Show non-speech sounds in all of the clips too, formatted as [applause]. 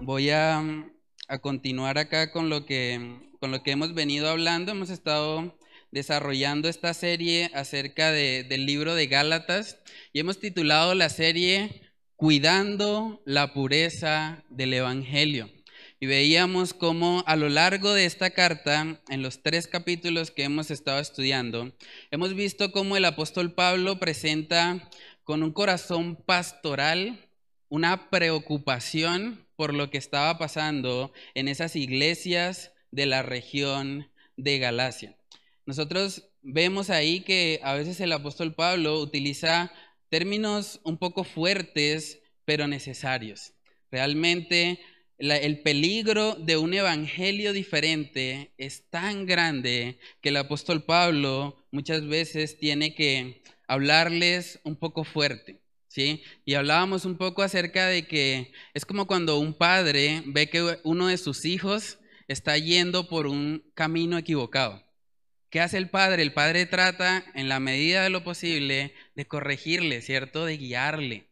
Voy a, a continuar acá con lo, que, con lo que hemos venido hablando. Hemos estado desarrollando esta serie acerca de- del libro de Gálatas y hemos titulado la serie Cuidando la pureza del Evangelio. Y veíamos cómo a lo largo de esta carta, en los tres capítulos que hemos estado estudiando, hemos visto cómo el apóstol Pablo presenta con un corazón pastoral una preocupación por lo que estaba pasando en esas iglesias de la región de Galacia. Nosotros vemos ahí que a veces el apóstol Pablo utiliza términos un poco fuertes, pero necesarios. Realmente el peligro de un evangelio diferente es tan grande que el apóstol Pablo muchas veces tiene que hablarles un poco fuerte. ¿Sí? Y hablábamos un poco acerca de que es como cuando un padre ve que uno de sus hijos está yendo por un camino equivocado. ¿Qué hace el padre? El padre trata, en la medida de lo posible, de corregirle, ¿cierto? De guiarle.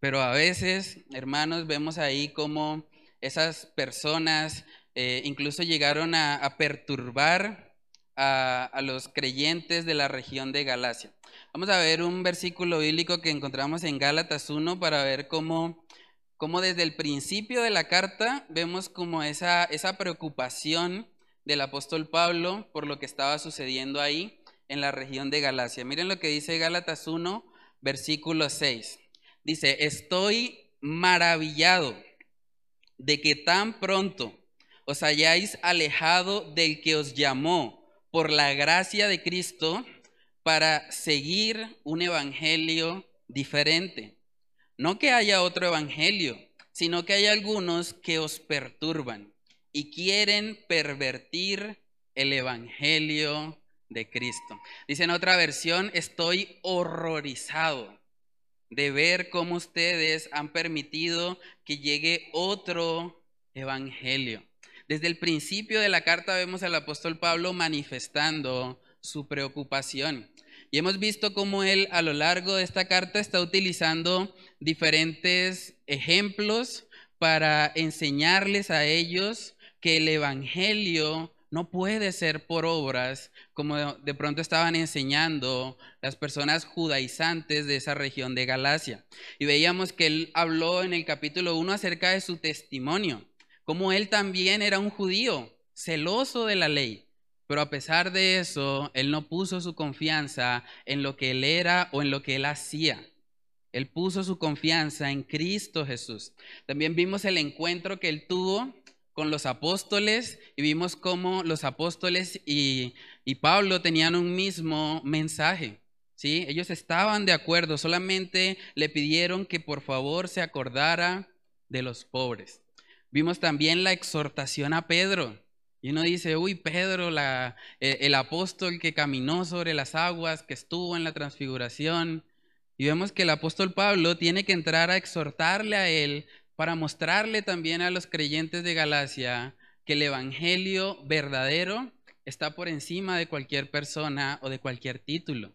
Pero a veces, hermanos, vemos ahí cómo esas personas eh, incluso llegaron a, perturbar a, a los creyentes de la región de Galacia. Vamos a ver un versículo bíblico que encontramos en Gálatas 1 para ver cómo, cómo desde el principio de la carta vemos como esa, esa preocupación del apóstol Pablo por lo que estaba sucediendo ahí en la región de Galacia. Miren lo que dice Gálatas 1, versículo 6. Dice, estoy maravillado de que tan pronto os hayáis alejado del que os llamó por la gracia de Cristo para seguir un evangelio diferente. No que haya otro evangelio, sino que hay algunos que os perturban y quieren pervertir el evangelio de Cristo. Dice en otra versión, estoy horrorizado de ver cómo ustedes han permitido que llegue otro evangelio. Desde el principio de la carta vemos al apóstol Pablo manifestando su preocupación. Y hemos visto cómo él a lo largo de esta carta está utilizando diferentes ejemplos para enseñarles a ellos que el Evangelio no puede ser por obras, como de, pronto estaban enseñando las personas judaizantes de esa región de Galacia. Y veíamos que él habló en el capítulo 1 acerca de su testimonio, como él también era un judío, celoso de la ley. Pero a pesar de eso, él no puso su confianza en lo que él era o en lo que él hacía. Él puso su confianza en Cristo Jesús. También vimos el encuentro que él tuvo con los apóstoles y vimos cómo los apóstoles y, y Pablo tenían un mismo mensaje. ¿sí? Ellos estaban de acuerdo, solamente le pidieron que por favor se acordara de los pobres. Vimos también la exhortación a Pedro. Y uno dice, uy, Pedro, la, el, el apóstol que caminó sobre las aguas, que estuvo en la transfiguración. Y vemos que el apóstol Pablo tiene que entrar a exhortarle a él para mostrarle también a los creyentes de Galacia que el Evangelio verdadero está por encima de cualquier persona o de cualquier título.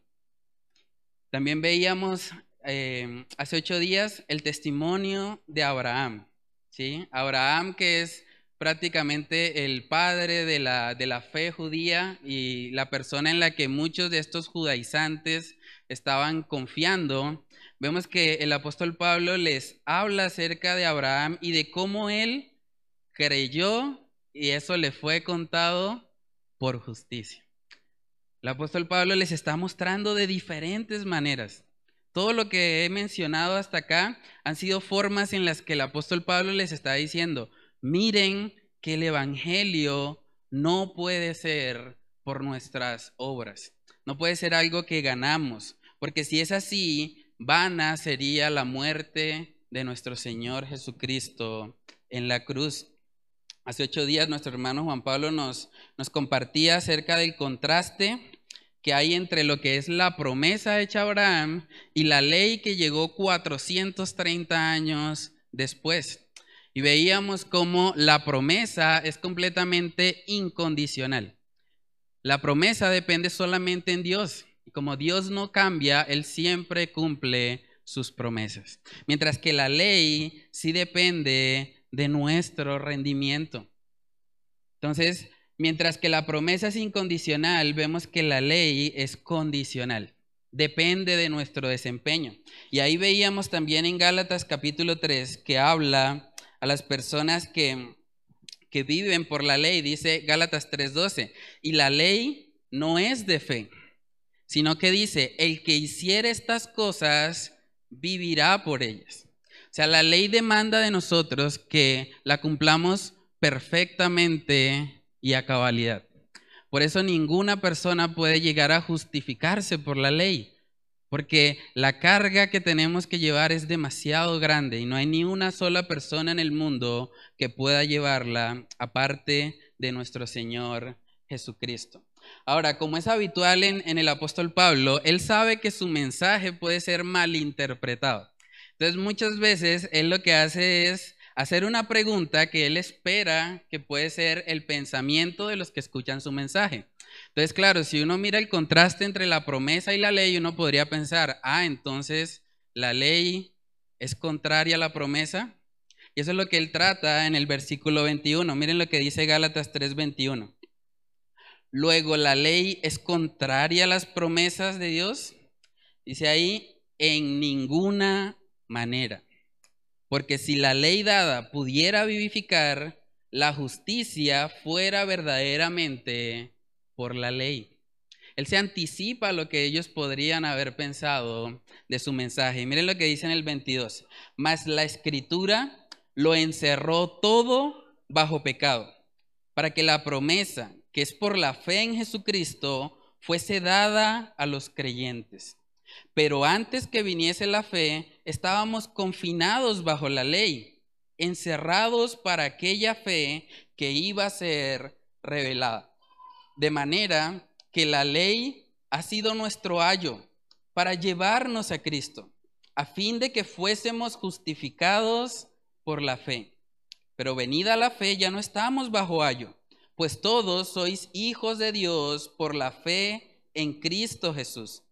También veíamos eh, hace ocho días el testimonio de Abraham. ¿sí? Abraham que es prácticamente el padre de la, de la fe judía y la persona en la que muchos de estos judaizantes estaban confiando, vemos que el apóstol Pablo les habla acerca de Abraham y de cómo él creyó y eso le fue contado por justicia. El apóstol Pablo les está mostrando de diferentes maneras. Todo lo que he mencionado hasta acá han sido formas en las que el apóstol Pablo les está diciendo, miren que el Evangelio no puede ser por nuestras obras, no puede ser algo que ganamos, porque si es así, vana sería la muerte de nuestro Señor Jesucristo en la cruz. Hace ocho días nuestro hermano Juan Pablo nos, nos compartía acerca del contraste que hay entre lo que es la promesa hecha a Abraham y la ley que llegó 430 años después. Y veíamos cómo la promesa es completamente incondicional. La promesa depende solamente en Dios. Como Dios no cambia, Él siempre cumple sus promesas. Mientras que la ley sí depende de nuestro rendimiento. Entonces, mientras que la promesa es incondicional, vemos que la ley es condicional. Depende de nuestro desempeño. Y ahí veíamos también en Gálatas capítulo 3 que habla a las personas que, que viven por la ley. Dice Gálatas 3:12. Y la ley no es de fe, sino que dice, el que hiciera estas cosas vivirá por ellas. O sea, la ley demanda de nosotros que la cumplamos perfectamente y a cabalidad. Por eso ninguna persona puede llegar a justificarse por la ley, porque la carga que tenemos que llevar es demasiado grande y no hay ni una sola persona en el mundo que pueda llevarla aparte de nuestro Señor Jesucristo. Ahora, como es habitual en, el apóstol Pablo, él sabe que su mensaje puede ser malinterpretado. Entonces, muchas veces él lo que hace es hacer una pregunta que él espera que puede ser el pensamiento de los que escuchan su mensaje. Entonces, claro, si uno mira el contraste entre la promesa y la ley, uno podría pensar, ah, entonces la ley es contraria a la promesa. Y eso es lo que él trata en el versículo 21. Miren lo que dice Gálatas 3:21. Luego, ¿la ley es contraria a las promesas de Dios? Dice ahí, en ninguna manera. Porque si la ley dada pudiera vivificar, la justicia fuera verdaderamente por la ley. Él se anticipa a lo que ellos podrían haber pensado de su mensaje. miren lo que dice en el 22. Mas la escritura lo encerró todo bajo pecado, para que la promesa que es por la fe en Jesucristo, fuese dada a los creyentes. Pero antes que viniese la fe, estábamos confinados bajo la ley, encerrados para aquella fe que iba a ser revelada. De manera que la ley ha sido nuestro ayo para llevarnos a Cristo, a fin de que fuésemos justificados por la fe. Pero venida la fe ya no estamos bajo ayo pues todos sois hijos de Dios por la fe en Cristo Jesús.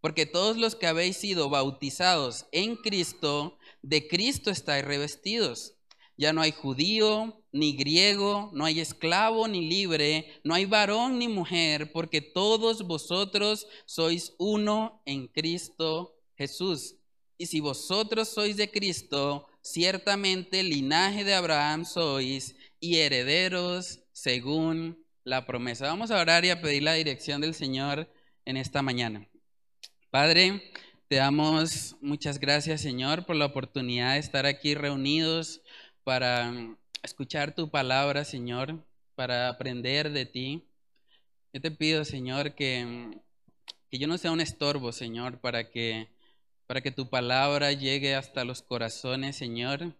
Porque todos los que habéis sido bautizados en Cristo, de Cristo estáis revestidos. Ya no hay judío ni griego, no hay esclavo ni libre, no hay varón ni mujer, porque todos vosotros sois uno en Cristo Jesús. Y si vosotros sois de Cristo, ciertamente linaje de Abraham sois y herederos según la promesa. Vamos a orar y a pedir la dirección del Señor en esta mañana. Padre, te damos muchas gracias, Señor, por la oportunidad de estar aquí reunidos para escuchar tu palabra, Señor, para aprender de ti. Yo te pido, Señor, que, que yo no sea un estorbo, Señor, para que, para que tu palabra llegue hasta los corazones, Señor,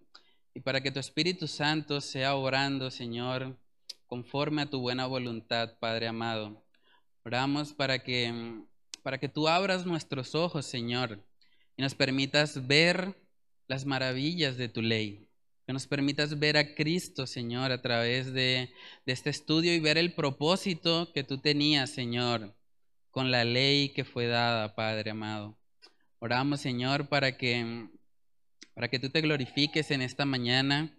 y para que tu Espíritu Santo sea orando, Señor, conforme a tu buena voluntad, Padre amado. Oramos para que, para que tú abras nuestros ojos, Señor, y nos permitas ver las maravillas de tu ley. Que nos permitas ver a Cristo, Señor, a través de, de este estudio y ver el propósito que tú tenías, Señor, con la ley que fue dada, Padre amado. Oramos, Señor, para que, para que tú te glorifiques en esta mañana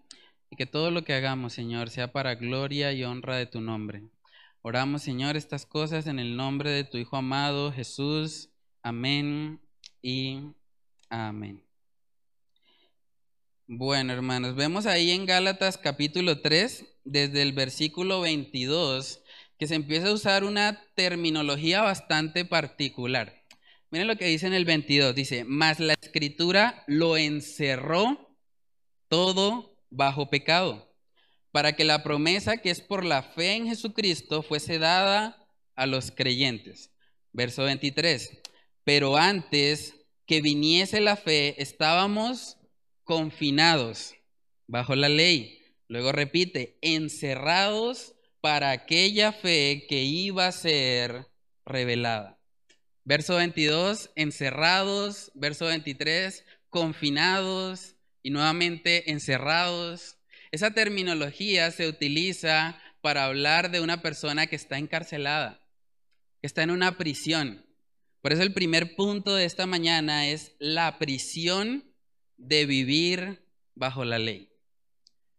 y que todo lo que hagamos, Señor, sea para gloria y honra de tu nombre. Oramos, Señor, estas cosas en el nombre de tu Hijo amado, Jesús. Amén y amén. Bueno, hermanos, vemos ahí en Gálatas capítulo 3, desde el versículo 22, que se empieza a usar una terminología bastante particular. Miren lo que dice en el 22, dice, mas la escritura lo encerró todo bajo pecado, para que la promesa que es por la fe en Jesucristo fuese dada a los creyentes. Verso 23. Pero antes que viniese la fe, estábamos confinados bajo la ley. Luego repite, encerrados para aquella fe que iba a ser revelada. Verso 22, encerrados. Verso 23, confinados y nuevamente encerrados. esa terminología se utiliza para hablar de una persona que está encarcelada, que está en una prisión. Por eso el primer punto de esta mañana es la prisión de vivir bajo la ley.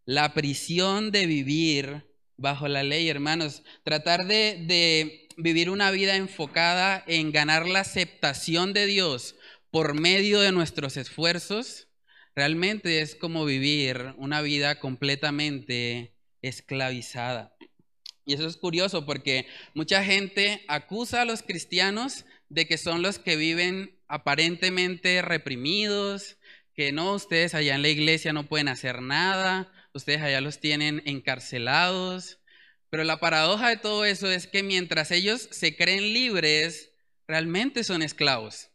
La prisión de vivir bajo la ley, hermanos. Tratar de, de vivir una vida enfocada en ganar la aceptación de Dios por medio de nuestros esfuerzos, realmente es como vivir una vida completamente esclavizada. Y eso es curioso porque mucha gente acusa a los cristianos de que son los que viven aparentemente reprimidos, que no, ustedes allá en la iglesia no pueden hacer nada, ustedes allá los tienen encarcelados. Pero la paradoja de todo eso es que mientras ellos se creen libres, realmente son esclavos.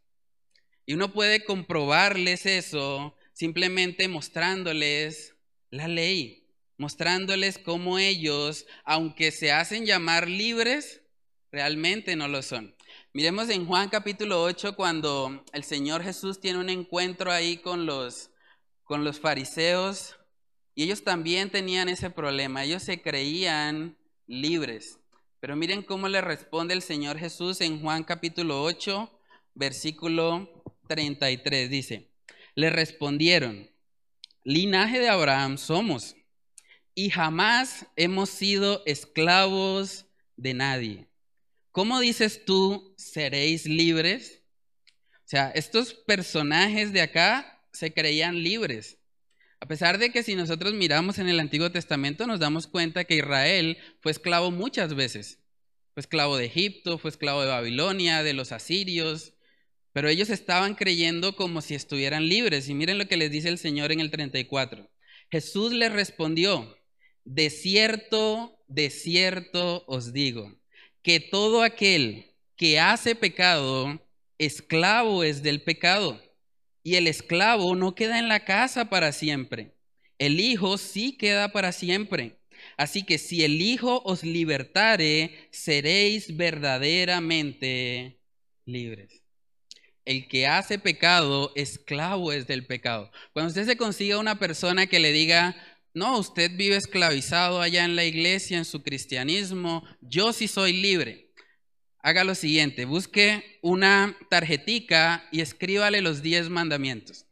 Y uno puede comprobarles eso simplemente mostrándoles la ley, mostrándoles cómo ellos, aunque se hacen llamar libres, realmente no lo son. Miremos en Juan capítulo 8 cuando el Señor Jesús tiene un encuentro ahí con los, con los fariseos y ellos también tenían ese problema, ellos se creían libres. Pero miren cómo le responde el Señor Jesús en Juan capítulo 8, versículo 33. Dice, le respondieron, linaje de Abraham somos y jamás hemos sido esclavos de nadie. ¿cómo dices tú, seréis libres? O sea, estos personajes de acá se creían libres. A pesar de que si nosotros miramos en el Antiguo Testamento nos damos cuenta que Israel fue esclavo muchas veces. Fue esclavo de Egipto, fue esclavo de Babilonia, de los asirios, pero ellos estaban creyendo como si estuvieran libres. Y miren lo que les dice el Señor en el 34. Jesús les respondió, de cierto, de cierto os digo que todo aquel que hace pecado, esclavo es del pecado. Y el esclavo no queda en la casa para siempre. El Hijo sí queda para siempre. Así que si el Hijo os libertare, seréis verdaderamente libres. El que hace pecado, esclavo es del pecado. Cuando usted se consiga una persona que le diga, no, usted vive esclavizado allá en la iglesia, en su cristianismo, yo sí soy libre. Haga lo siguiente, busque una tarjetica y escríbale los diez mandamientos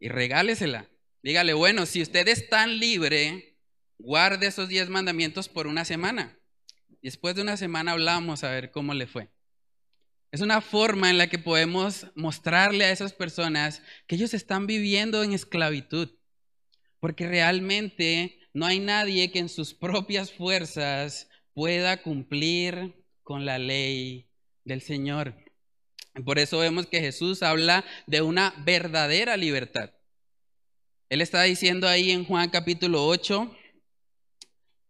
y regálesela. Dígale, bueno, si usted es tan libre, guarde esos diez mandamientos por una semana. Después de una semana hablamos a ver cómo le fue. Es una forma en la que podemos mostrarle a esas personas que ellos están viviendo en esclavitud porque realmente no hay nadie que en sus propias fuerzas pueda cumplir con la ley del Señor. Por eso vemos que Jesús habla de una verdadera libertad. Él está diciendo ahí en Juan capítulo 8,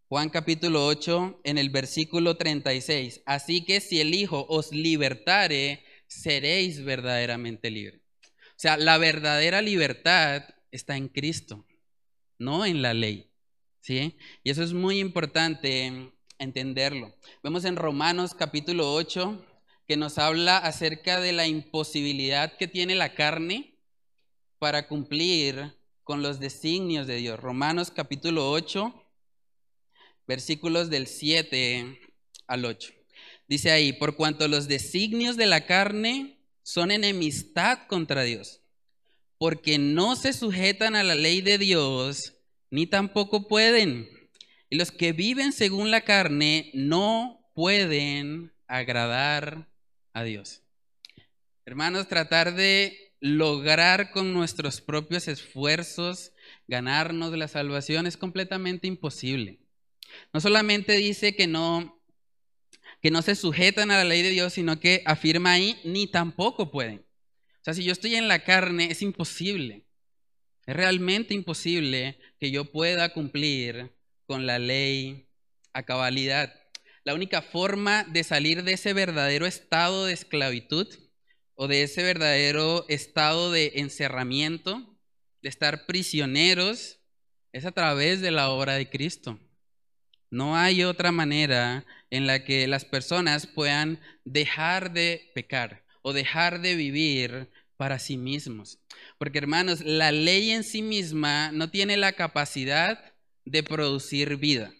Juan capítulo 8, en el versículo 36, así que si el Hijo os libertare, seréis verdaderamente libres. O sea, la verdadera libertad está en Cristo no en la ley. ¿sí? Y eso es muy importante entenderlo. Vemos en Romanos capítulo 8 que nos habla acerca de la imposibilidad que tiene la carne para cumplir con los designios de Dios. Romanos capítulo 8, versículos del 7 al 8. Dice ahí, por cuanto los designios de la carne son enemistad contra Dios porque no se sujetan a la ley de Dios, ni tampoco pueden. Y los que viven según la carne no pueden agradar a Dios. Hermanos, tratar de lograr con nuestros propios esfuerzos ganarnos la salvación es completamente imposible. No solamente dice que no que no se sujetan a la ley de Dios, sino que afirma ahí ni tampoco pueden sea, si yo estoy en la carne, es imposible. Es realmente imposible que yo pueda cumplir con la ley a cabalidad. La única forma de salir de ese verdadero estado de esclavitud o de ese verdadero estado de encerramiento, de estar prisioneros, es a través de la obra de Cristo. No hay otra manera en la que las personas puedan dejar de pecar o dejar de vivir para sí mismos. Porque hermanos, la ley en sí misma no tiene la capacidad de producir vida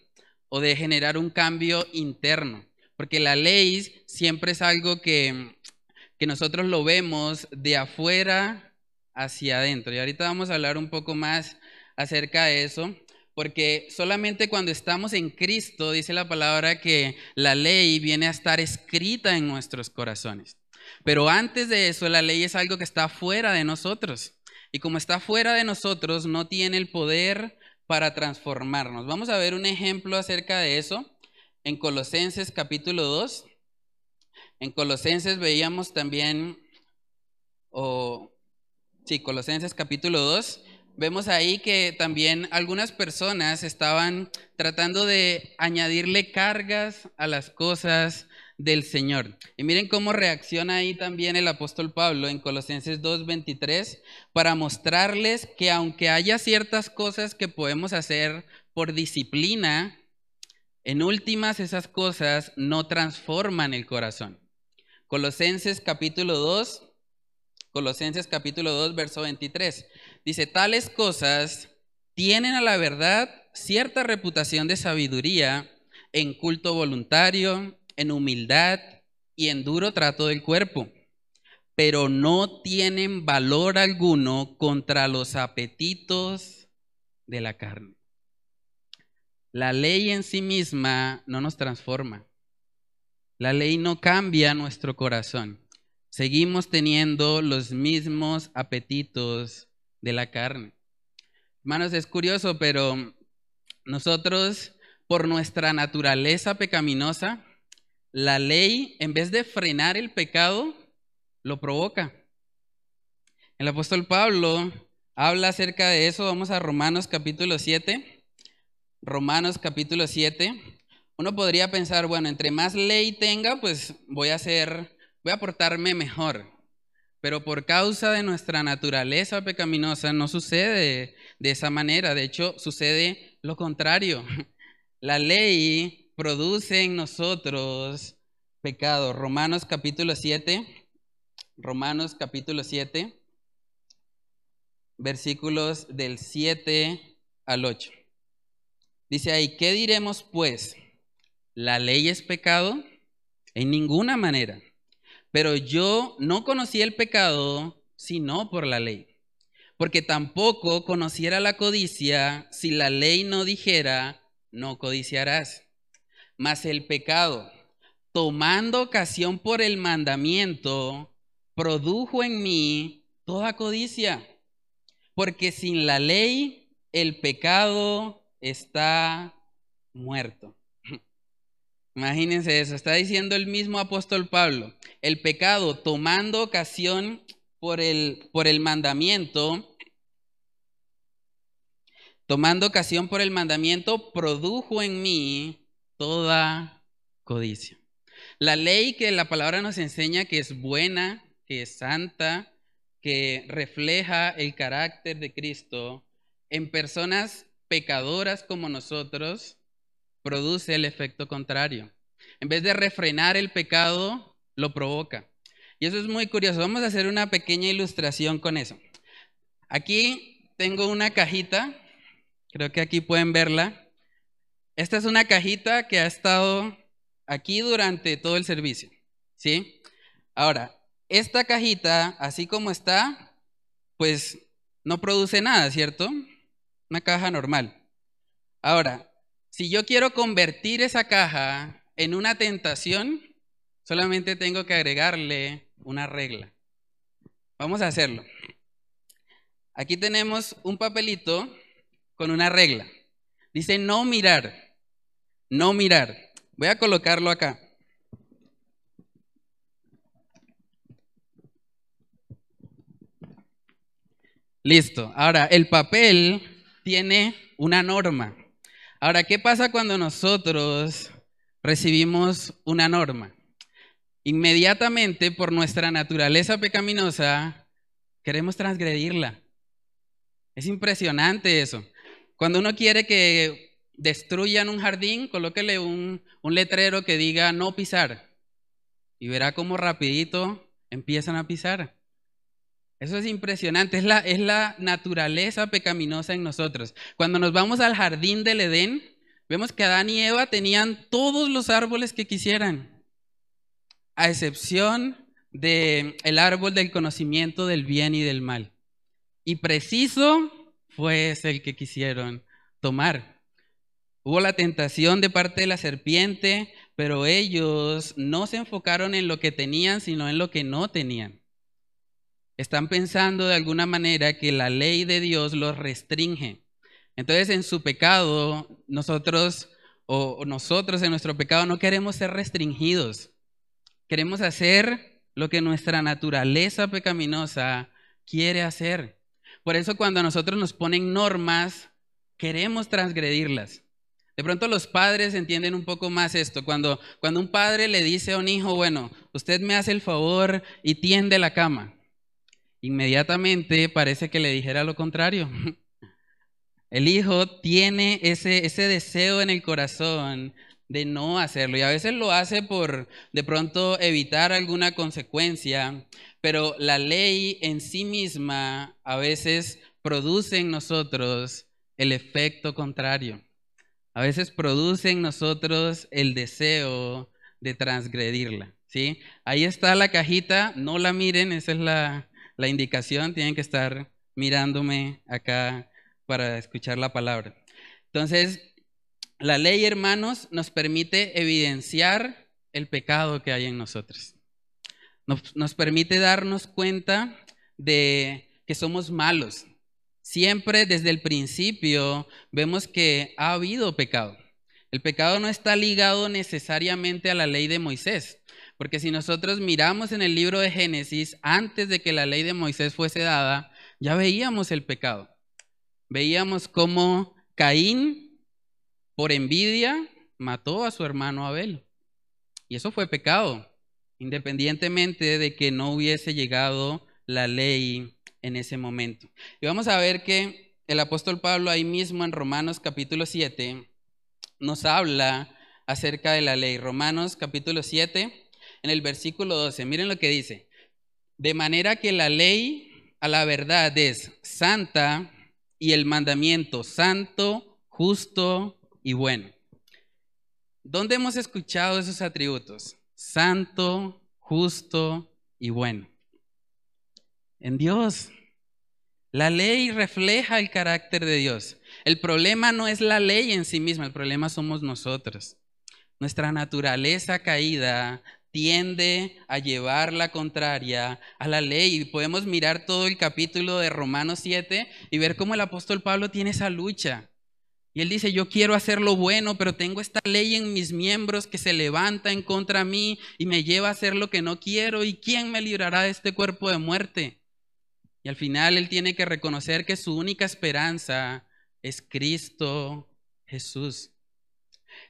o de generar un cambio interno, porque la ley siempre es algo que, que nosotros lo vemos de afuera hacia adentro. Y ahorita vamos a hablar un poco más acerca de eso, porque solamente cuando estamos en Cristo, dice la palabra, que la ley viene a estar escrita en nuestros corazones. Pero antes de eso, la ley es algo que está fuera de nosotros. Y como está fuera de nosotros, no tiene el poder para transformarnos. Vamos a ver un ejemplo acerca de eso en Colosenses capítulo 2. En Colosenses veíamos también, o sí, Colosenses capítulo 2, vemos ahí que también algunas personas estaban tratando de añadirle cargas a las cosas del Señor. Y miren cómo reacciona ahí también el apóstol Pablo en Colosenses 2:23 para mostrarles que aunque haya ciertas cosas que podemos hacer por disciplina, en últimas esas cosas no transforman el corazón. Colosenses capítulo 2, Colosenses capítulo 2, verso 23. Dice, tales cosas tienen a la verdad cierta reputación de sabiduría en culto voluntario, en humildad y en duro trato del cuerpo, pero no tienen valor alguno contra los apetitos de la carne. La ley en sí misma no nos transforma. La ley no cambia nuestro corazón. Seguimos teniendo los mismos apetitos de la carne. Hermanos, es curioso, pero nosotros, por nuestra naturaleza pecaminosa, la ley, en vez de frenar el pecado, lo provoca. El apóstol Pablo habla acerca de eso. Vamos a Romanos capítulo 7. Romanos capítulo 7. Uno podría pensar, bueno, entre más ley tenga, pues voy a hacer, voy a portarme mejor. Pero por causa de nuestra naturaleza pecaminosa no sucede de esa manera. De hecho, sucede lo contrario. [laughs] La ley produce en nosotros pecado. Romanos capítulo 7, Romanos capítulo 7, versículos del 7 al 8. Dice ahí, ¿qué diremos pues? ¿La ley es pecado? En ninguna manera. Pero yo no conocí el pecado sino por la ley. Porque tampoco conociera la codicia si la ley no dijera, no codiciarás. Mas el pecado, tomando ocasión por el mandamiento, produjo en mí toda codicia. Porque sin la ley el pecado está muerto. Imagínense eso, está diciendo el mismo apóstol Pablo. El pecado, tomando ocasión por el, por el mandamiento, tomando ocasión por el mandamiento, produjo en mí toda codicia. La ley que la palabra nos enseña que es buena, que es santa, que refleja el carácter de Cristo, en personas pecadoras como nosotros, produce el efecto contrario. En vez de refrenar el pecado, lo provoca. Y eso es muy curioso. Vamos a hacer una pequeña ilustración con eso. Aquí tengo una cajita, creo que aquí pueden verla. Esta es una cajita que ha estado aquí durante todo el servicio, ¿sí? Ahora, esta cajita, así como está, pues no produce nada, ¿cierto? Una caja normal. Ahora, si yo quiero convertir esa caja en una tentación, solamente tengo que agregarle una regla. Vamos a hacerlo. Aquí tenemos un papelito con una regla. Dice no mirar no mirar. Voy a colocarlo acá. Listo. Ahora, el papel tiene una norma. Ahora, ¿qué pasa cuando nosotros recibimos una norma? Inmediatamente, por nuestra naturaleza pecaminosa, queremos transgredirla. Es impresionante eso. Cuando uno quiere que destruyan un jardín, colóquele un, letrero que diga no pisar. Y verá cómo rapidito empiezan a pisar. Eso es impresionante, es la, es la naturaleza pecaminosa en nosotros. Cuando nos vamos al jardín del Edén, vemos que Adán y Eva tenían todos los árboles que quisieran, a excepción del el árbol del conocimiento del bien y del mal. Y preciso fue ese el que quisieron tomar. Hubo la tentación de parte de la serpiente, pero ellos no se enfocaron en lo que tenían, sino en lo que no tenían. Están pensando de alguna manera que la ley de Dios los restringe. Entonces en su pecado, nosotros o nosotros en nuestro pecado no queremos ser restringidos. Queremos hacer lo que nuestra naturaleza pecaminosa quiere hacer. Por eso cuando a nosotros nos ponen normas, queremos transgredirlas. De pronto los padres entienden un poco más esto. Cuando, cuando un padre le dice a un hijo, bueno, usted me hace el favor y tiende la cama, inmediatamente parece que le dijera lo contrario. [laughs] El hijo tiene ese, ese deseo en el corazón de no hacerlo y a veces lo hace por de pronto evitar alguna consecuencia, pero la ley en sí misma a veces produce en nosotros el efecto contrario a veces produce en nosotros el deseo de transgredirla. ¿sí? Ahí está la cajita, no la miren, esa es la, la indicación, tienen que estar mirándome acá para escuchar la palabra. Entonces, la ley, hermanos, nos permite evidenciar el pecado que hay en nosotros. Nos, nos, permite darnos cuenta de que somos malos, Siempre desde el principio vemos que ha habido pecado. El pecado no está ligado necesariamente a la ley de Moisés, porque si nosotros miramos en el libro de Génesis, antes de que la ley de Moisés fuese dada, ya veíamos el pecado. Veíamos cómo Caín, por envidia, mató a su hermano Abel. Y eso fue pecado, independientemente de que no hubiese llegado la ley en ese momento. Y vamos a ver que el apóstol Pablo ahí mismo en Romanos capítulo 7 nos habla acerca de la ley. Romanos capítulo 7, en el versículo 12, miren lo que dice. De manera que la ley a la verdad es santa y el mandamiento santo, justo y bueno. ¿Dónde hemos escuchado esos atributos? Santo, justo y bueno en Dios. La ley refleja el carácter de Dios. El problema no es la ley en sí misma, el problema somos nosotros. Nuestra naturaleza caída tiende a llevar la contraria a la ley. Y podemos mirar todo el capítulo de Romanos 7 y ver cómo el apóstol Pablo tiene esa lucha. Y él dice, yo quiero hacer lo bueno, pero tengo esta ley en mis miembros que se levanta en contra mí y me lleva a hacer lo que no quiero. ¿Y quién me librará de este cuerpo de muerte? Y al final él tiene que reconocer que su única esperanza es Cristo Jesús.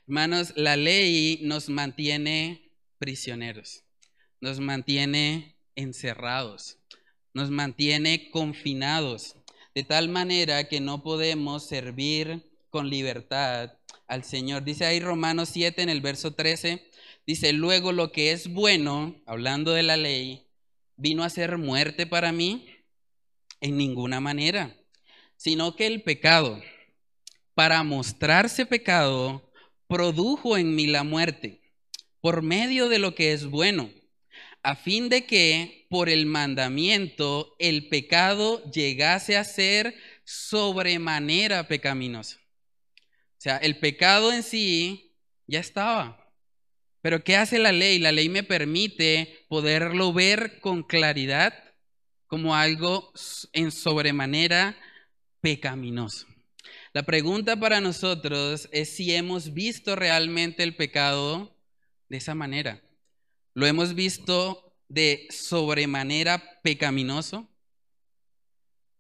Hermanos, la ley nos mantiene prisioneros, nos mantiene encerrados, nos mantiene confinados, de tal manera que no podemos servir con libertad al Señor. Dice ahí Romanos 7 en el verso 13, dice, luego lo que es bueno, hablando de la ley, vino a ser muerte para mí en ninguna manera, sino que el pecado, para mostrarse pecado, produjo en mí la muerte por medio de lo que es bueno, a fin de que por el mandamiento el pecado llegase a ser sobremanera pecaminoso. O sea, el pecado en sí ya estaba. Pero ¿qué hace la ley? La ley me permite poderlo ver con claridad como algo en sobremanera pecaminoso. La pregunta para nosotros es si hemos visto realmente el pecado de esa manera. ¿Lo hemos visto de sobremanera pecaminoso?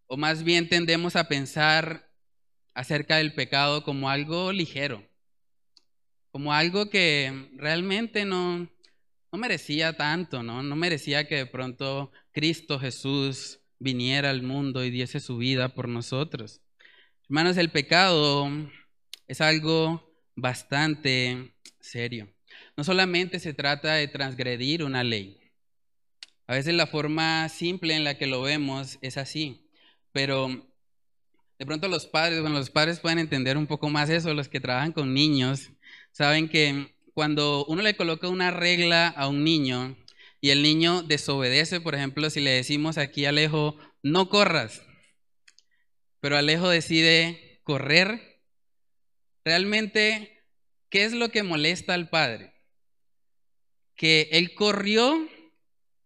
¿O más bien tendemos a pensar acerca del pecado como algo ligero? Como algo que realmente no, no merecía tanto, ¿no? No merecía que de pronto Cristo Jesús viniera al mundo y diese su vida por nosotros. Hermanos, el pecado es algo bastante serio. No solamente se trata de transgredir una ley. A veces la forma simple en la que lo vemos es así, pero de pronto los padres, bueno, los padres pueden entender un poco más eso, los que trabajan con niños, saben que cuando uno le coloca una regla a un niño y el niño desobedece, por ejemplo, si le decimos aquí a Alejo, no corras, pero Alejo decide correr, realmente, ¿qué es lo que molesta al padre? Que él corrió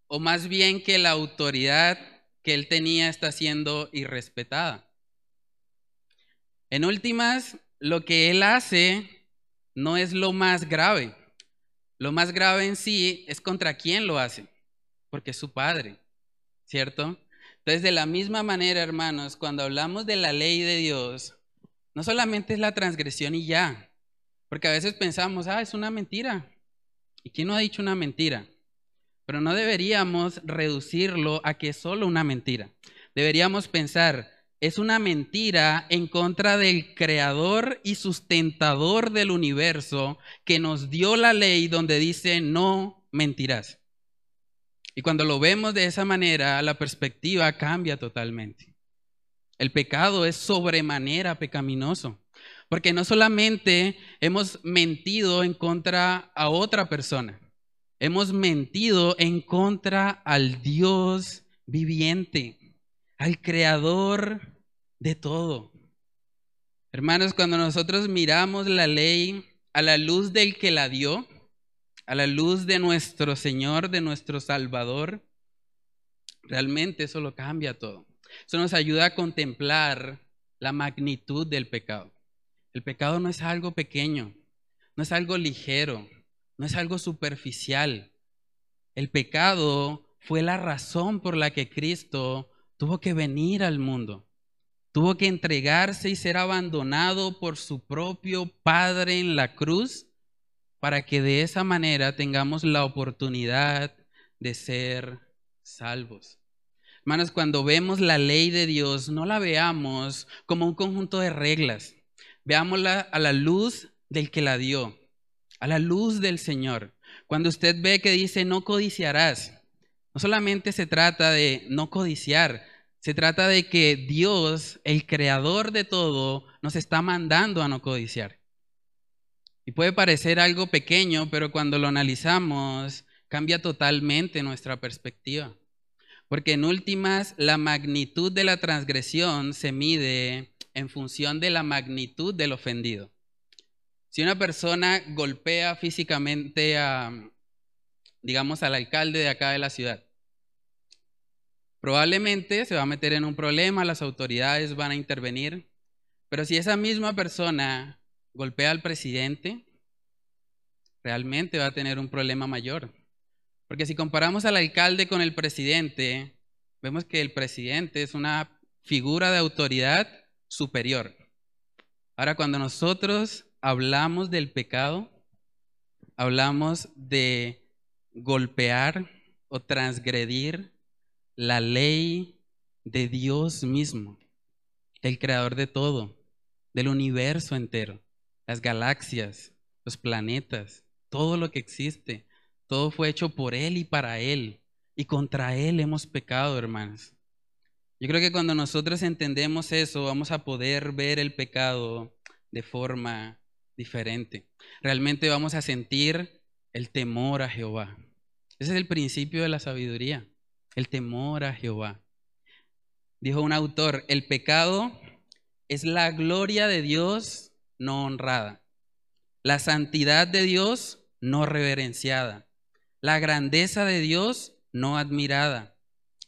o más bien que la autoridad que él tenía está siendo irrespetada. En últimas, lo que él hace no es lo más grave. Lo más grave en sí es contra quién lo hace, porque es su padre, ¿cierto? Entonces, de la misma manera, hermanos, cuando hablamos de la ley de Dios, no solamente es la transgresión y ya, porque a veces pensamos, ah, es una mentira. ¿Y quién no ha dicho una mentira? Pero no deberíamos reducirlo a que es solo una mentira. Deberíamos pensar, es una mentira en contra del creador y sustentador del universo que nos dio la ley donde dice no mentirás. Y cuando lo vemos de esa manera, la perspectiva cambia totalmente. El pecado es sobremanera pecaminoso, porque no solamente hemos mentido en contra a otra persona, hemos mentido en contra al Dios viviente, al creador de todo. Hermanos, cuando nosotros miramos la ley a la luz del que la dio, a la luz de nuestro Señor, de nuestro Salvador, realmente eso lo cambia todo. Eso nos ayuda a contemplar la magnitud del pecado. El pecado no es algo pequeño, no es algo ligero, no es algo superficial. El pecado fue la razón por la que Cristo tuvo que venir al mundo. Tuvo que entregarse y ser abandonado por su propio Padre en la cruz para que de esa manera tengamos la oportunidad de ser salvos. Hermanos, cuando vemos la ley de Dios, no la veamos como un conjunto de reglas. Veámosla a la luz del que la dio, a la luz del Señor. Cuando usted ve que dice no codiciarás, no solamente se trata de no codiciar, se trata de que Dios, el creador de todo, nos está mandando a no codiciar. Y puede parecer algo pequeño, pero cuando lo analizamos, cambia totalmente nuestra perspectiva. Porque en últimas, la magnitud de la transgresión se mide en función de la magnitud del ofendido. Si una persona golpea físicamente a, digamos, al alcalde de acá de la ciudad, Probablemente se va a meter en un problema, las autoridades van a intervenir, pero si esa misma persona golpea al presidente, realmente va a tener un problema mayor. Porque si comparamos al alcalde con el presidente, vemos que el presidente es una figura de autoridad superior. Ahora, cuando nosotros hablamos del pecado, hablamos de golpear o transgredir la ley de Dios mismo, el creador de todo, del universo entero, las galaxias, los planetas, todo lo que existe, todo fue hecho por Él y para Él, y contra Él hemos pecado, hermanos. Yo creo que cuando nosotros entendemos eso, vamos a poder ver el pecado de forma diferente. Realmente vamos a sentir el temor a Jehová. Ese es el principio de la sabiduría el temor a Jehová. Dijo un autor, el pecado es la gloria de Dios no honrada, la santidad de Dios no reverenciada, la grandeza de Dios no admirada,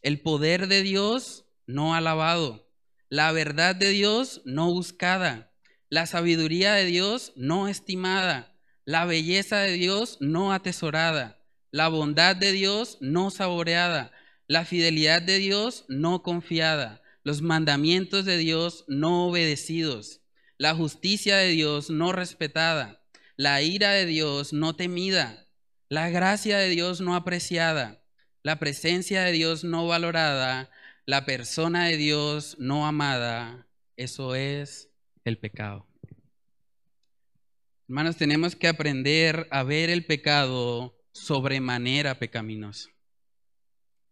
el poder de Dios no alabado, la verdad de Dios no buscada, la sabiduría de Dios no estimada, la belleza de Dios no atesorada, la bondad de Dios no saboreada, la fidelidad de Dios no confiada, los mandamientos de Dios no obedecidos, la justicia de Dios no respetada, la ira de Dios no temida, la gracia de Dios no apreciada, la presencia de Dios no valorada, la persona de Dios no amada. Eso es el pecado. Hermanos, tenemos que aprender a ver el pecado sobremanera pecaminoso.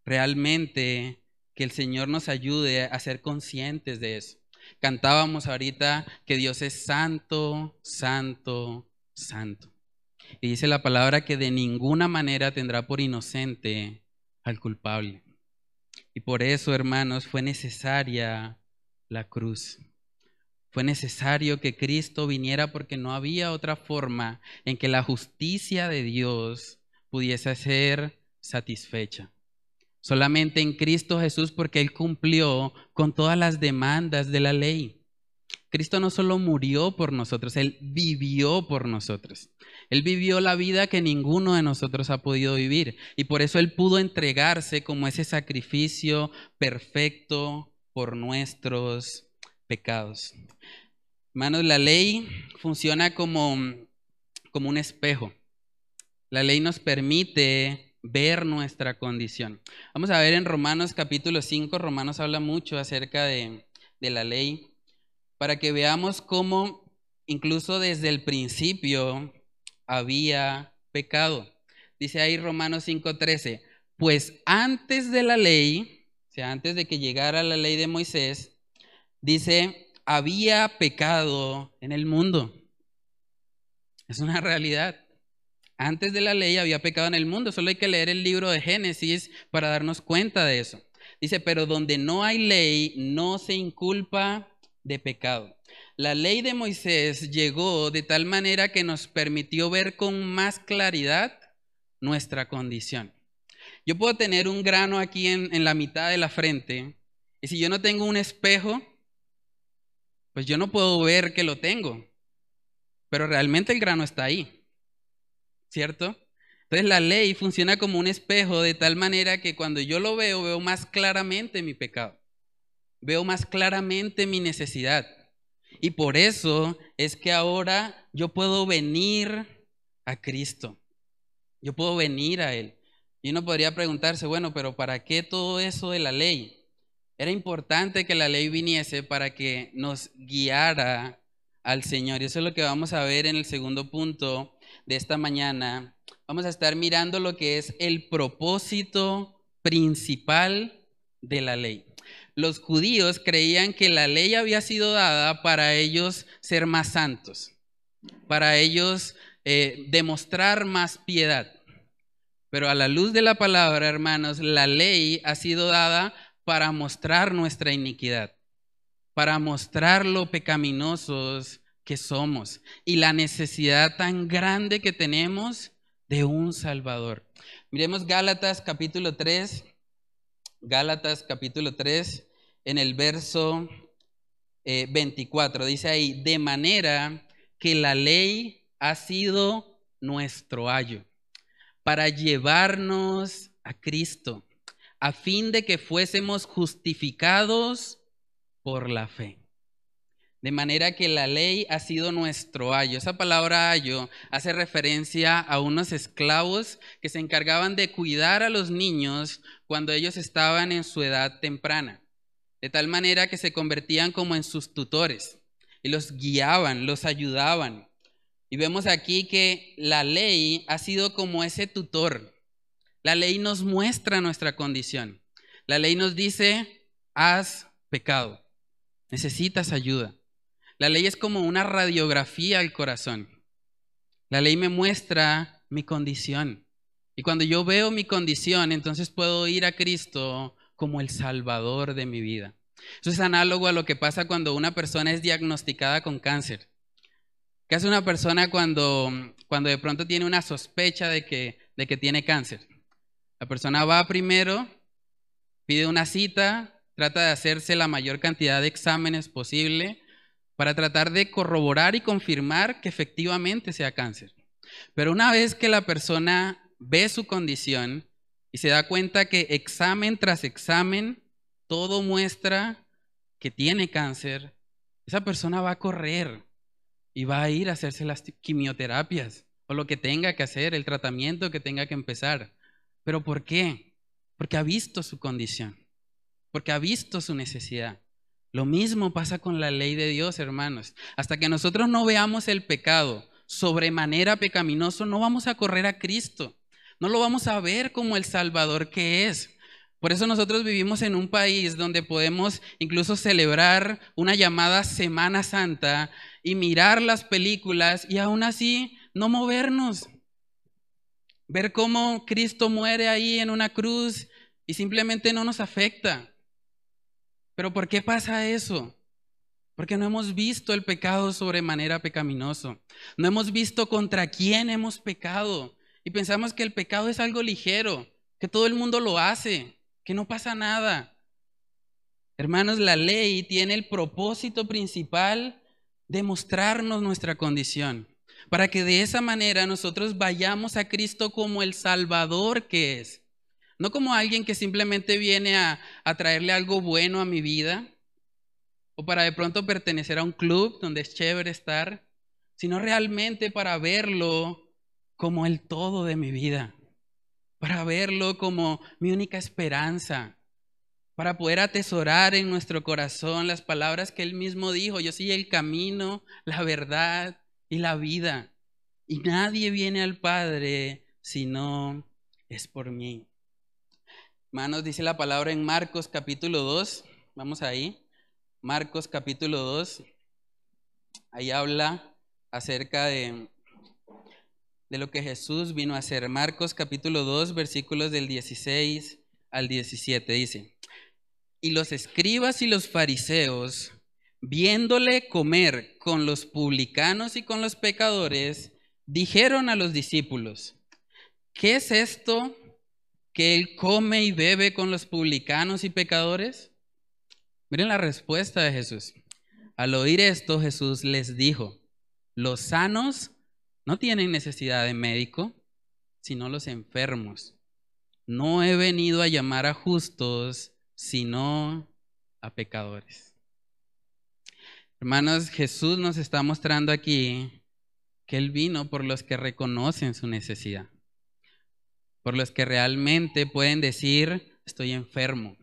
realmente que el Señor nos ayude a ser conscientes de eso. Cantábamos ahorita que Dios es santo, santo, santo. Y dice la palabra que de ninguna manera tendrá por inocente al culpable. Y por eso, hermanos, fue necesaria la cruz. Fue necesario que Cristo viniera porque no había otra forma en que la justicia de Dios pudiese ser satisfecha. Solamente en Cristo Jesús porque Él cumplió con todas las demandas de la ley. Cristo no solo murió por nosotros, Él vivió por nosotros. Él vivió la vida que ninguno de nosotros ha podido vivir. Y por eso Él pudo entregarse como ese sacrificio perfecto por nuestros pecados. Hermanos, la ley funciona como, como un espejo. La ley nos permite ver nuestra condición. Vamos a ver en Romanos capítulo 5, Romanos habla mucho acerca de, de la ley, para que veamos cómo incluso desde el principio había pecado. Dice ahí Romanos 5:13, pues antes de la ley, o sea, antes de que llegara la ley de Moisés, dice, había pecado en el mundo. Es una realidad. Antes de la ley había pecado en el mundo. Solo hay que leer el libro de Génesis para darnos cuenta de eso. Dice, pero donde no hay ley, no se inculpa de pecado. La ley de Moisés llegó de tal manera que nos permitió ver con más claridad nuestra condición. Yo puedo tener un grano aquí en, la mitad de la frente y si yo no tengo un espejo, pues yo no puedo ver que lo tengo, pero realmente el grano está ahí, ¿cierto? Entonces la ley funciona como un espejo de tal manera que cuando yo lo veo, veo más claramente mi pecado, veo más claramente mi necesidad. Y por eso es que ahora yo puedo venir a Cristo, yo puedo venir a Él. Y uno podría preguntarse, bueno, pero ¿para qué todo eso de la ley? Era importante que la ley viniese para que nos guiara al Señor. Y eso es lo que vamos a ver en el segundo punto de esta mañana. Vamos a estar mirando lo que es el propósito principal de la ley. Los judíos creían que la ley había sido dada para ellos ser más santos, para ellos eh, demostrar más piedad. Pero a la luz de la palabra, hermanos, la ley ha sido dada para mostrar nuestra iniquidad, para mostrar lo pecaminosos que somos y la necesidad tan grande que tenemos de un Salvador. Miremos Gálatas capítulo 3, Gálatas capítulo 3, en el verso 24, eh, dice ahí, de manera que la ley ha sido nuestro ayo para llevarnos a Cristo a fin de que fuésemos justificados por la fe. De manera que la ley ha sido nuestro ayo. Esa palabra ayo hace referencia a unos esclavos que se encargaban de cuidar a los niños cuando ellos estaban en su edad temprana. De tal manera que se convertían como en sus tutores y los guiaban, los ayudaban. Y vemos aquí que la ley ha sido como ese tutor la ley nos muestra nuestra condición. La ley nos dice, has pecado, necesitas ayuda. La ley es como una radiografía al corazón. La ley me muestra mi condición. Y cuando yo veo mi condición, entonces puedo ir a Cristo como el Salvador de mi vida. Eso es análogo a lo que pasa cuando una persona es diagnosticada con cáncer. ¿Qué hace una persona cuando, cuando de pronto tiene una sospecha de que, de que tiene cáncer? La persona va primero, pide una cita, trata de hacerse la mayor cantidad de exámenes posible para tratar de corroborar y confirmar que efectivamente sea cáncer. Pero una vez que la persona ve su condición y se da cuenta que examen tras examen todo muestra que tiene cáncer, esa persona va a correr y va a ir a hacerse las quimioterapias o lo que tenga que hacer, el tratamiento que tenga que empezar. ¿Pero por qué? Porque ha visto su condición, porque ha visto su necesidad. Lo mismo pasa con la ley de Dios, hermanos. Hasta que nosotros no veamos el pecado sobremanera pecaminoso, no vamos a correr a Cristo. No lo vamos a ver como el Salvador que es. Por eso nosotros vivimos en un país donde podemos incluso celebrar una llamada Semana Santa y mirar las películas y aún así no movernos. Ver cómo Cristo muere ahí en una cruz y simplemente no nos afecta. Pero ¿por qué pasa eso? Porque no hemos visto el pecado sobremanera pecaminoso. No hemos visto contra quién hemos pecado. Y pensamos que el pecado es algo ligero, que todo el mundo lo hace que no pasa nada. Hermanos, la ley tiene el propósito principal de mostrarnos nuestra condición, para que de esa manera nosotros vayamos a Cristo como el Salvador que es, no como alguien que simplemente viene a, traerle algo bueno a mi vida, o para de pronto pertenecer a un club donde es chévere estar, sino realmente para verlo como el todo de mi vida para verlo como mi única esperanza, para poder atesorar en nuestro corazón las palabras que Él mismo dijo, yo soy el camino, la verdad y la vida. Y nadie viene al Padre si no es por mí. Hermanos, dice la palabra en Marcos capítulo 2, vamos ahí, Marcos capítulo 2, ahí habla acerca de de lo que Jesús vino a hacer. Marcos capítulo 2, versículos del 16 al 17 dice, y los escribas y los fariseos, viéndole comer con los publicanos y con los pecadores, dijeron a los discípulos, ¿qué es esto que él come y bebe con los publicanos y pecadores? Miren la respuesta de Jesús. Al oír esto, Jesús les dijo, los sanos no tienen necesidad de médico, sino los enfermos. No he venido a llamar a justos, sino a pecadores. Hermanos, Jesús nos está mostrando aquí que Él vino por los que reconocen su necesidad, por los que realmente pueden decir, estoy enfermo,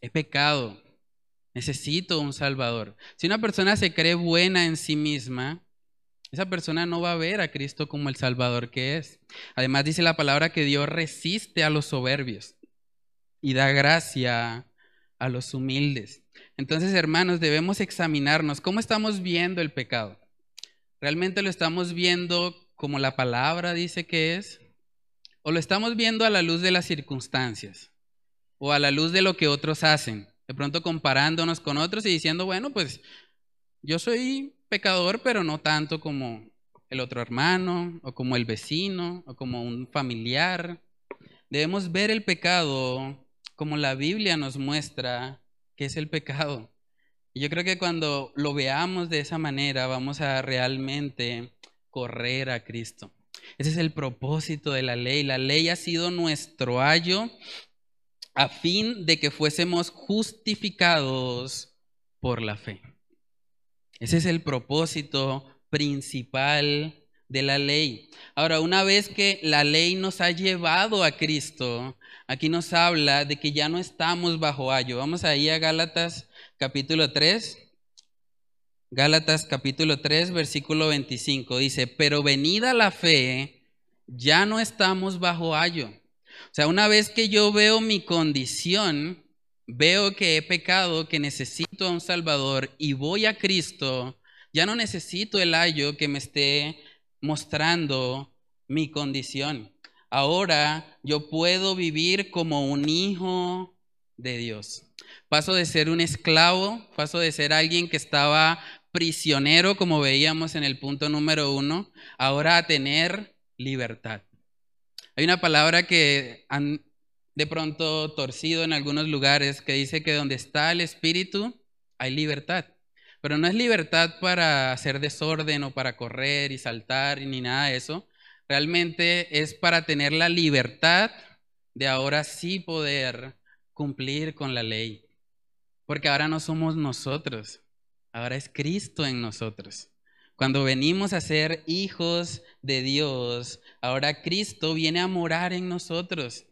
he pecado, necesito un Salvador. Si una persona se cree buena en sí misma, esa persona no va a ver a Cristo como el Salvador que es. Además dice la palabra que Dios resiste a los soberbios y da gracia a los humildes. Entonces, hermanos, debemos examinarnos cómo estamos viendo el pecado. ¿Realmente lo estamos viendo como la palabra dice que es? ¿O lo estamos viendo a la luz de las circunstancias? ¿O a la luz de lo que otros hacen? De pronto comparándonos con otros y diciendo, bueno, pues yo soy pecador, pero no tanto como el otro hermano, o como el vecino, o como un familiar. Debemos ver el pecado como la Biblia nos muestra que es el pecado. Y yo creo que cuando lo veamos de esa manera, vamos a realmente correr a Cristo. Ese es el propósito de la ley. La ley ha sido nuestro ayo a fin de que fuésemos justificados por la fe. Ese es el propósito principal de la ley. Ahora, una vez que la ley nos ha llevado a Cristo, aquí nos habla de que ya no estamos bajo ayo. Vamos ahí a Gálatas capítulo 3. Gálatas capítulo 3, versículo 25. Dice, pero venida la fe, ya no estamos bajo ayo. O sea, una vez que yo veo mi condición, veo que he pecado, que necesito a un Salvador y voy a Cristo, ya no necesito el ayo que me esté mostrando mi condición. Ahora yo puedo vivir como un hijo de Dios. Paso de ser un esclavo, paso de ser alguien que estaba prisionero, como veíamos en el punto número uno, ahora a tener libertad. Hay una palabra que han de pronto torcido en algunos lugares que dice que donde está el espíritu hay libertad. Pero no es libertad para hacer desorden o para correr y saltar ni nada de eso. Realmente es para tener la libertad de ahora sí poder cumplir con la ley. Porque ahora no somos nosotros, ahora es Cristo en nosotros. Cuando venimos a ser hijos de Dios, ahora Cristo viene a morar en nosotros.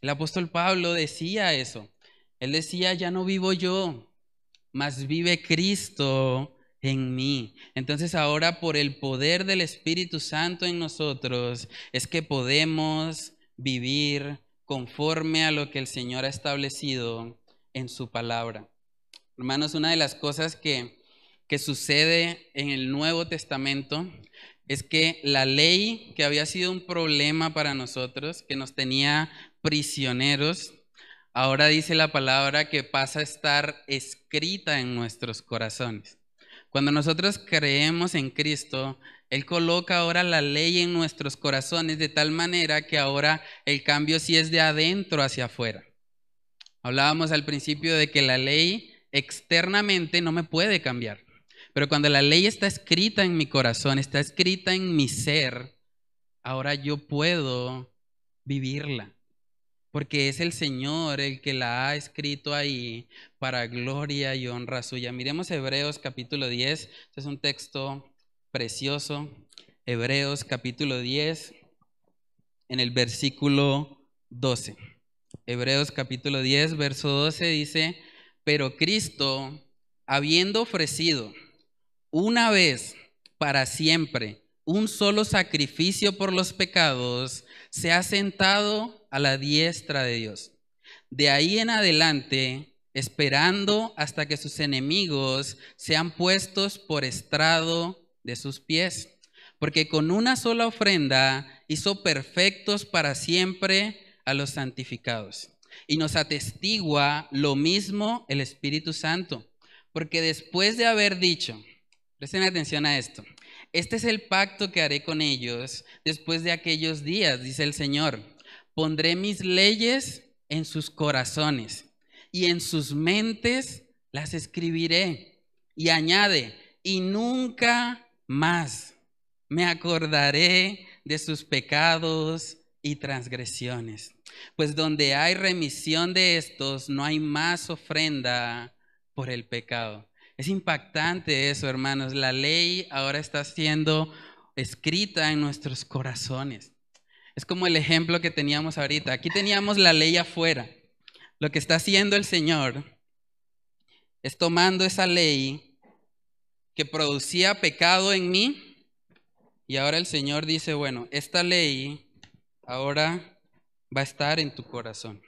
El apóstol Pablo decía eso. Él decía, ya no vivo yo, mas vive Cristo en mí. Entonces ahora por el poder del Espíritu Santo en nosotros es que podemos vivir conforme a lo que el Señor ha establecido en su palabra. Hermanos, una de las cosas que, que sucede en el Nuevo Testamento es que la ley que había sido un problema para nosotros, que nos tenía prisioneros, ahora dice la palabra que pasa a estar escrita en nuestros corazones. Cuando nosotros creemos en Cristo, Él coloca ahora la ley en nuestros corazones de tal manera que ahora el cambio sí es de adentro hacia afuera. Hablábamos al principio de que la ley externamente no me puede cambiar. Pero cuando la ley está escrita en mi corazón, está escrita en mi ser, ahora yo puedo vivirla. Porque es el Señor el que la ha escrito ahí para gloria y honra suya. Miremos Hebreos capítulo 10. Este es un texto precioso. Hebreos capítulo 10 en el versículo 12. Hebreos capítulo 10, verso 12 dice, pero Cristo, habiendo ofrecido una vez para siempre un solo sacrificio por los pecados, se ha sentado a la diestra de Dios. De ahí en adelante, esperando hasta que sus enemigos sean puestos por estrado de sus pies, porque con una sola ofrenda hizo perfectos para siempre a los santificados. Y nos atestigua lo mismo el Espíritu Santo, porque después de haber dicho, Presten atención a esto. Este es el pacto que haré con ellos después de aquellos días, dice el Señor. Pondré mis leyes en sus corazones y en sus mentes las escribiré. Y añade, y nunca más me acordaré de sus pecados y transgresiones. Pues donde hay remisión de estos, no hay más ofrenda por el pecado. Es impactante eso, hermanos. La ley ahora está siendo escrita en nuestros corazones. Es como el ejemplo que teníamos ahorita. Aquí teníamos la ley afuera. Lo que está haciendo el Señor es tomando esa ley que producía pecado en mí y ahora el Señor dice, bueno, esta ley ahora va a estar en tu corazón.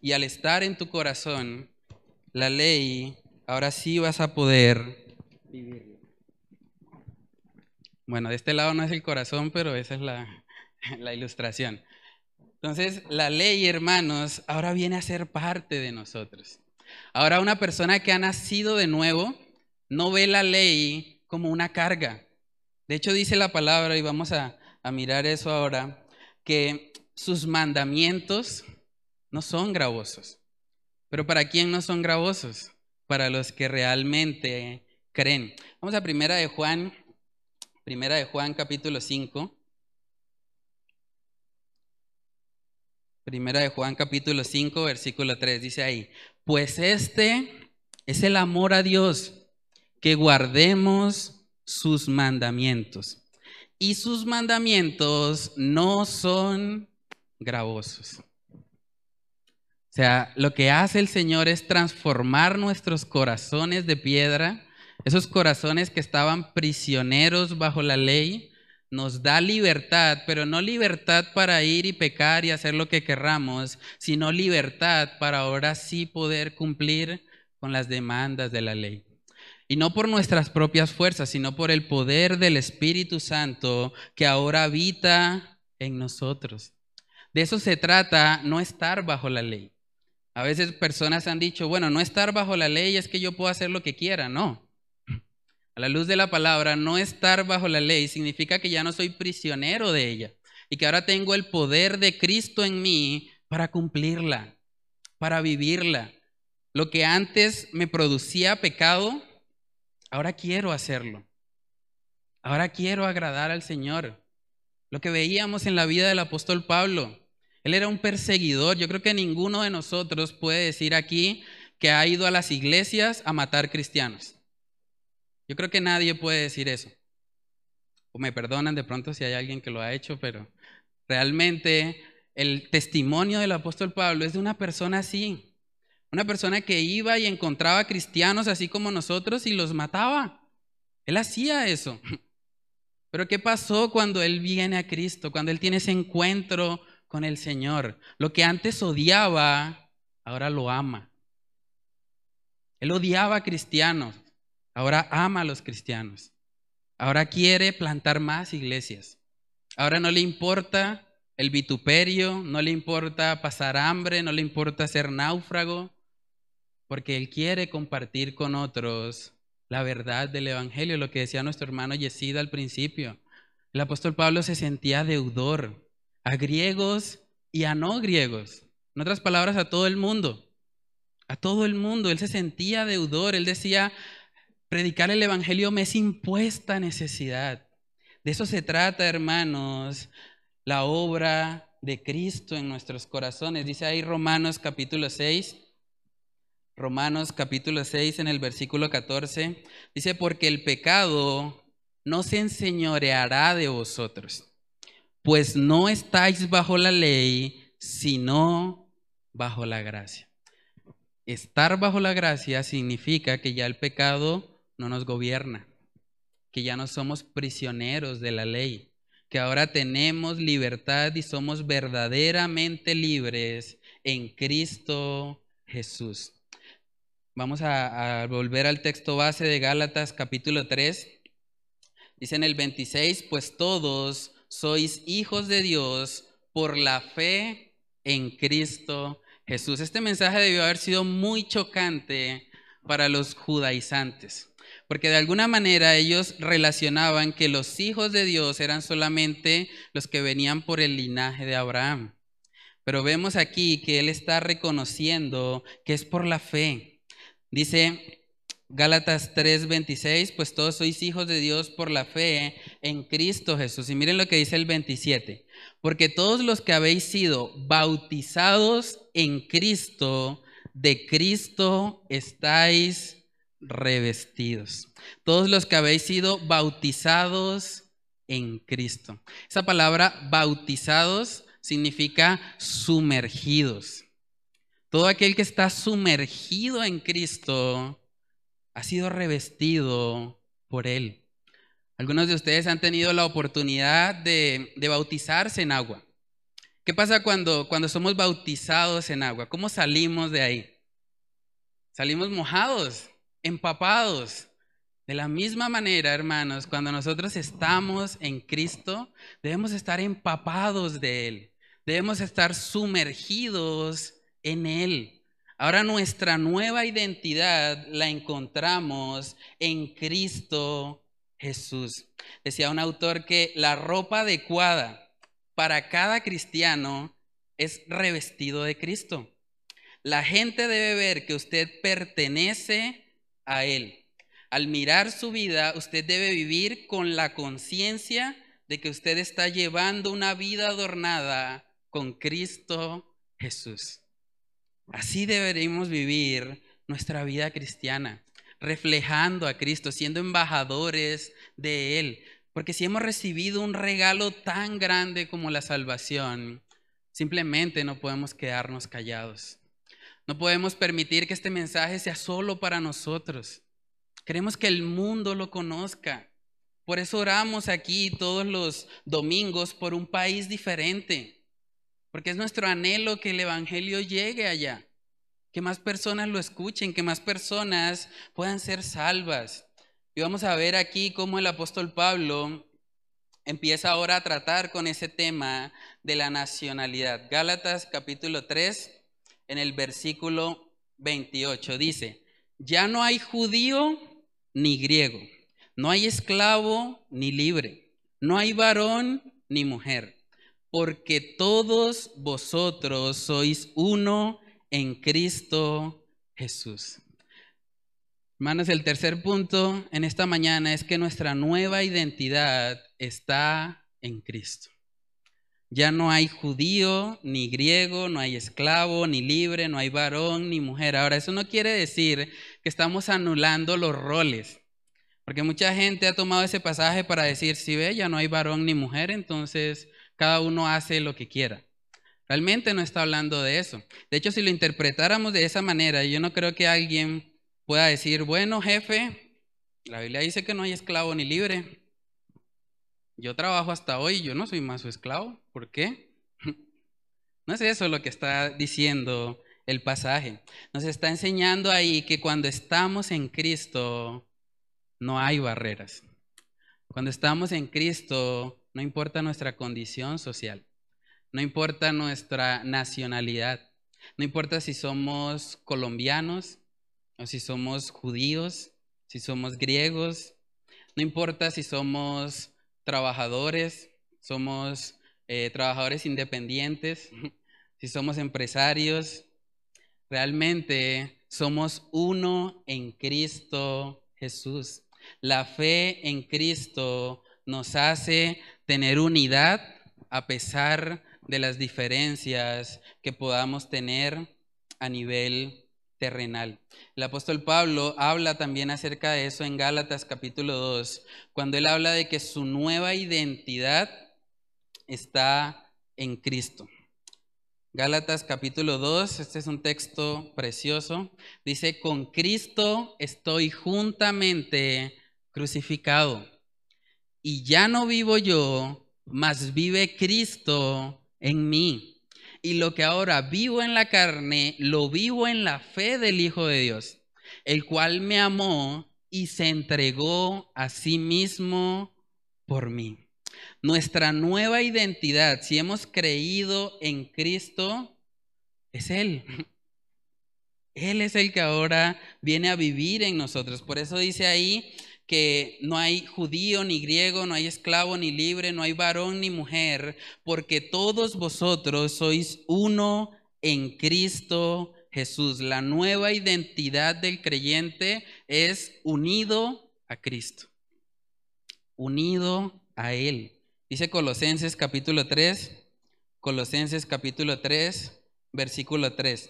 Y al estar en tu corazón, la ley ahora sí vas a poder vivirlo. Bueno, de este lado no es el corazón, pero esa es la, [laughs] la ilustración. Entonces, la ley, hermanos, ahora viene a ser parte de nosotros. Ahora una persona que ha nacido de nuevo no ve la ley como una carga. De hecho, dice la palabra, y vamos a, a mirar eso ahora, que sus mandamientos no son gravosos. Pero ¿para quién no son gravosos? Para los que realmente creen. Vamos a Primera de Juan, Primera de Juan capítulo 5. Primera de Juan capítulo 5, versículo 3, dice ahí, pues este es el amor a Dios, que guardemos sus mandamientos. Y sus mandamientos no son gravosos. Sea, lo que hace el Señor es transformar nuestros corazones de piedra, esos corazones que estaban prisioneros bajo la ley, nos da libertad, pero no libertad para ir y pecar y hacer lo que querramos, sino libertad para ahora sí poder cumplir con las demandas de la ley. Y no por nuestras propias fuerzas, sino por el poder del Espíritu Santo que ahora habita en nosotros. De eso se trata, no estar bajo la ley. A veces personas han dicho, bueno, no estar bajo la ley es que yo puedo hacer lo que quiera. No. A la luz de la palabra, no estar bajo la ley significa que ya no soy prisionero de ella y que ahora tengo el poder de Cristo en mí para cumplirla, para vivirla. Lo que antes me producía pecado, ahora quiero hacerlo. Ahora quiero agradar al Señor. Lo que veíamos en la vida del apóstol Pablo. Él era un perseguidor. Yo creo que ninguno de nosotros puede decir aquí que ha ido a las iglesias a matar cristianos. Yo creo que nadie puede decir eso. O me perdonan de pronto si hay alguien que lo ha hecho, pero realmente el testimonio del apóstol Pablo es de una persona así. Una persona que iba y encontraba cristianos así como nosotros y los mataba. Él hacía eso. [laughs] Pero ¿qué pasó cuando él viene a Cristo? Cuando él tiene ese encuentro con el Señor. Lo que antes odiaba, ahora lo ama. Él odiaba a cristianos, ahora ama a los cristianos. Ahora quiere plantar más iglesias. Ahora no le importa el vituperio, no le importa pasar hambre, no le importa ser náufrago, porque Él quiere compartir con otros la verdad del Evangelio, lo que decía nuestro hermano Yesida al principio. El apóstol Pablo se sentía deudor a griegos y a no griegos. En otras palabras, a todo el mundo. A todo el mundo. Él se sentía deudor. Él decía, predicar el Evangelio me es impuesta necesidad. De eso se trata, hermanos, la obra de Cristo en nuestros corazones. Dice ahí Romanos capítulo 6. Romanos capítulo 6 en el versículo 14. Dice, porque el pecado no se enseñoreará de vosotros, pues no estáis bajo la ley, sino bajo la gracia. Estar bajo la gracia significa que ya el pecado no nos gobierna, que ya no somos prisioneros de la ley, que ahora tenemos libertad y somos verdaderamente libres en Cristo Jesús. Vamos a, volver al texto base de Gálatas capítulo 3 Dice en el 26, pues todos sois hijos de Dios por la fe en Cristo Jesús. Este mensaje debió haber sido muy chocante para los judaizantes, porque de alguna manera ellos relacionaban que los hijos de Dios eran solamente los que venían por el linaje de Abraham. Pero vemos aquí que él está reconociendo que es por la fe. Dice Gálatas 3:26, pues todos sois hijos de Dios por la fe en Cristo Jesús. Y miren lo que dice el 27, porque todos los que habéis sido bautizados en Cristo, de Cristo estáis revestidos. Todos los que habéis sido bautizados en Cristo. Esa palabra bautizados significa sumergidos. Todo aquel que está sumergido en Cristo ha sido revestido por Él. Algunos de ustedes han tenido la oportunidad de, bautizarse en agua. ¿Qué pasa cuando, cuando somos bautizados en agua? ¿Cómo salimos de ahí? Salimos mojados, empapados. De la misma manera, hermanos, cuando nosotros estamos en Cristo, debemos estar empapados de Él. Debemos estar sumergidos en Él. Ahora nuestra nueva identidad la encontramos en Cristo Jesús. Decía un autor que la ropa adecuada para cada cristiano es revestido de Cristo. La gente debe ver que usted pertenece a Él. Al mirar su vida, usted debe vivir con la conciencia de que usted está llevando una vida adornada con Cristo Jesús. Así deberíamos vivir nuestra vida cristiana, reflejando a Cristo, siendo embajadores de Él. Porque si hemos recibido un regalo tan grande como la salvación, simplemente no podemos quedarnos callados. No podemos permitir que este mensaje sea solo para nosotros. Queremos que el mundo lo conozca. Por eso oramos aquí todos los domingos por un país diferente porque es nuestro anhelo que el Evangelio llegue allá, que más personas lo escuchen, que más personas puedan ser salvas. Y vamos a ver aquí cómo el apóstol Pablo empieza ahora a tratar con ese tema de la nacionalidad. Gálatas capítulo 3, en el versículo 28, dice, ya no hay judío ni griego, no hay esclavo ni libre, no hay varón ni mujer porque todos vosotros sois uno en Cristo Jesús. Hermanos, el tercer punto en esta mañana es que nuestra nueva identidad está en Cristo. Ya no hay judío, ni griego, no hay esclavo, ni libre, no hay varón, ni mujer. Ahora, eso no quiere decir que estamos anulando los roles. Porque mucha gente ha tomado ese pasaje para decir, si ve, ya no hay varón ni mujer, entonces cada uno hace lo que quiera. Realmente no está hablando de eso. De hecho, si lo interpretáramos de esa manera, yo no creo que alguien pueda decir, bueno, jefe, la Biblia dice que no hay esclavo ni libre. Yo trabajo hasta hoy, yo no soy más su esclavo. ¿Por qué? [laughs] No es eso lo que está diciendo el pasaje. Nos está enseñando ahí que cuando estamos en Cristo no hay barreras. Cuando estamos en Cristo no importa nuestra condición social, no importa nuestra nacionalidad, no importa si somos colombianos o si somos judíos, si somos griegos, no importa si somos trabajadores, somos eh, trabajadores independientes, [laughs] si somos empresarios, realmente somos uno en Cristo Jesús. La fe en Cristo nos hace tener unidad a pesar de las diferencias que podamos tener a nivel terrenal. El apóstol Pablo habla también acerca de eso en Gálatas capítulo 2, cuando él habla de que su nueva identidad está en Cristo. Gálatas capítulo 2, este es un texto precioso, dice, con Cristo estoy juntamente crucificado. Y ya no vivo yo, mas vive Cristo en mí. Y lo que ahora vivo en la carne, lo vivo en la fe del Hijo de Dios, el cual me amó y se entregó a sí mismo por mí. Nuestra nueva identidad, si hemos creído en Cristo, es Él. [laughs] Él es el que ahora viene a vivir en nosotros. Por eso dice ahí que no hay judío ni griego, no hay esclavo ni libre, no hay varón ni mujer, porque todos vosotros sois uno en Cristo Jesús. La nueva identidad del creyente es unido a Cristo, unido a Él. Dice Colosenses capítulo 3, Colosenses capítulo 3, versículo 3.